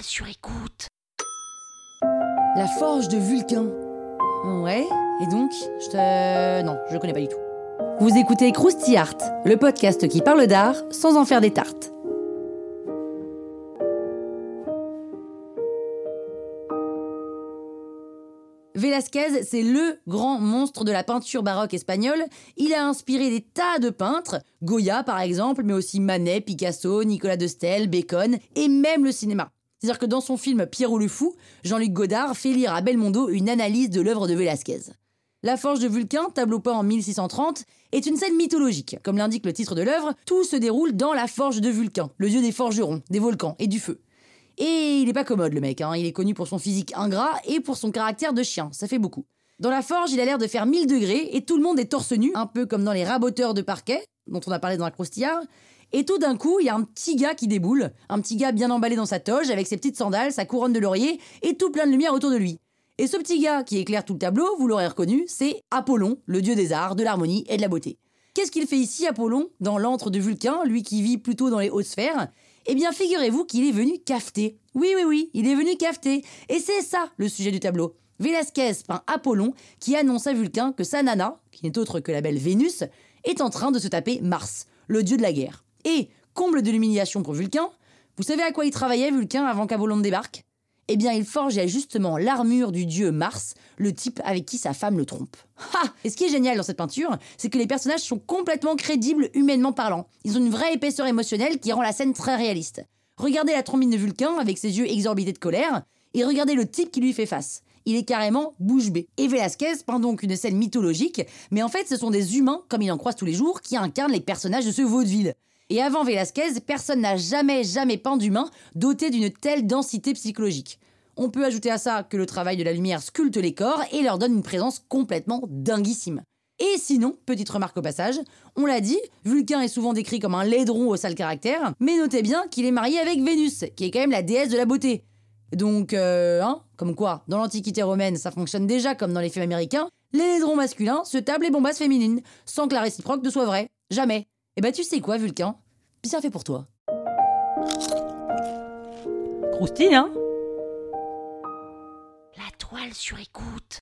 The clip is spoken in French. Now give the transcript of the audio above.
Sur écoute. La forge de Vulcain. Ouais, et donc Je te... Non, je connais pas du tout. Vous écoutez Krusty Art, le podcast qui parle d'art sans en faire des tartes. Velázquez, c'est le grand monstre de la peinture baroque espagnole. Il a inspiré des tas de peintres, Goya par exemple, mais aussi Manet, Picasso, Nicolas de Stel, Bacon et même le cinéma. C'est-à-dire que dans son film Pierrot le Fou, Jean-Luc Godard fait lire à Belmondo une analyse de l'œuvre de Velázquez. La Forge de Vulcain, tableau peint en 1630, est une scène mythologique. Comme l'indique le titre de l'œuvre, tout se déroule dans la Forge de Vulcain, le dieu des forgerons, des volcans et du feu. Et il est pas commode le mec, hein. il est connu pour son physique ingrat et pour son caractère de chien, ça fait beaucoup. Dans la forge, il a l'air de faire 1000 degrés et tout le monde est torse nu, un peu comme dans les raboteurs de parquet, dont on a parlé dans la croustillard. Et tout d'un coup, il y a un petit gars qui déboule, un petit gars bien emballé dans sa toge, avec ses petites sandales, sa couronne de laurier et tout plein de lumière autour de lui. Et ce petit gars qui éclaire tout le tableau, vous l'aurez reconnu, c'est Apollon, le dieu des arts, de l'harmonie et de la beauté. Qu'est-ce qu'il fait ici, Apollon, dans l'antre de Vulcain, lui qui vit plutôt dans les hautes sphères? Eh bien, figurez-vous qu'il est venu cafeter. Oui, oui, oui, il est venu cafeter. Et c'est ça le sujet du tableau. Velasquez peint Apollon qui annonce à Vulcain que sa nana, qui n'est autre que la belle Vénus, est en train de se taper Mars, le dieu de la guerre. Et, comble de l'humiliation pour Vulcain, vous savez à quoi il travaillait Vulcain avant qu'Apollon débarque? Eh bien, il forgeait justement l'armure du dieu Mars, le type avec qui sa femme le trompe. Ha Et ce qui est génial dans cette peinture, c'est que les personnages sont complètement crédibles humainement parlant. Ils ont une vraie épaisseur émotionnelle qui rend la scène très réaliste. Regardez la trombine de Vulcain avec ses yeux exorbités de colère, et regardez le type qui lui fait face. Il est carrément bouche bée. Et Velasquez peint donc une scène mythologique, mais en fait ce sont des humains, comme il en croise tous les jours, qui incarnent les personnages de ce vaudeville. Et avant Velasquez, personne n'a jamais, jamais peint d'humain doté d'une telle densité psychologique. On peut ajouter à ça que le travail de la lumière sculpte les corps et leur donne une présence complètement dinguissime. Et sinon, petite remarque au passage, on l'a dit, Vulcain est souvent décrit comme un laidron au sale caractère, mais notez bien qu'il est marié avec Vénus, qui est quand même la déesse de la beauté. Donc, euh, hein, comme quoi, dans l'Antiquité romaine, ça fonctionne déjà comme dans les films américains, les laidrons masculins se tablent les bombasses féminines, sans que la réciproque ne soit vraie. Jamais. Eh ben tu sais quoi, Vulcain? Bien fait pour toi. Croustille, hein? La toile sur écoute.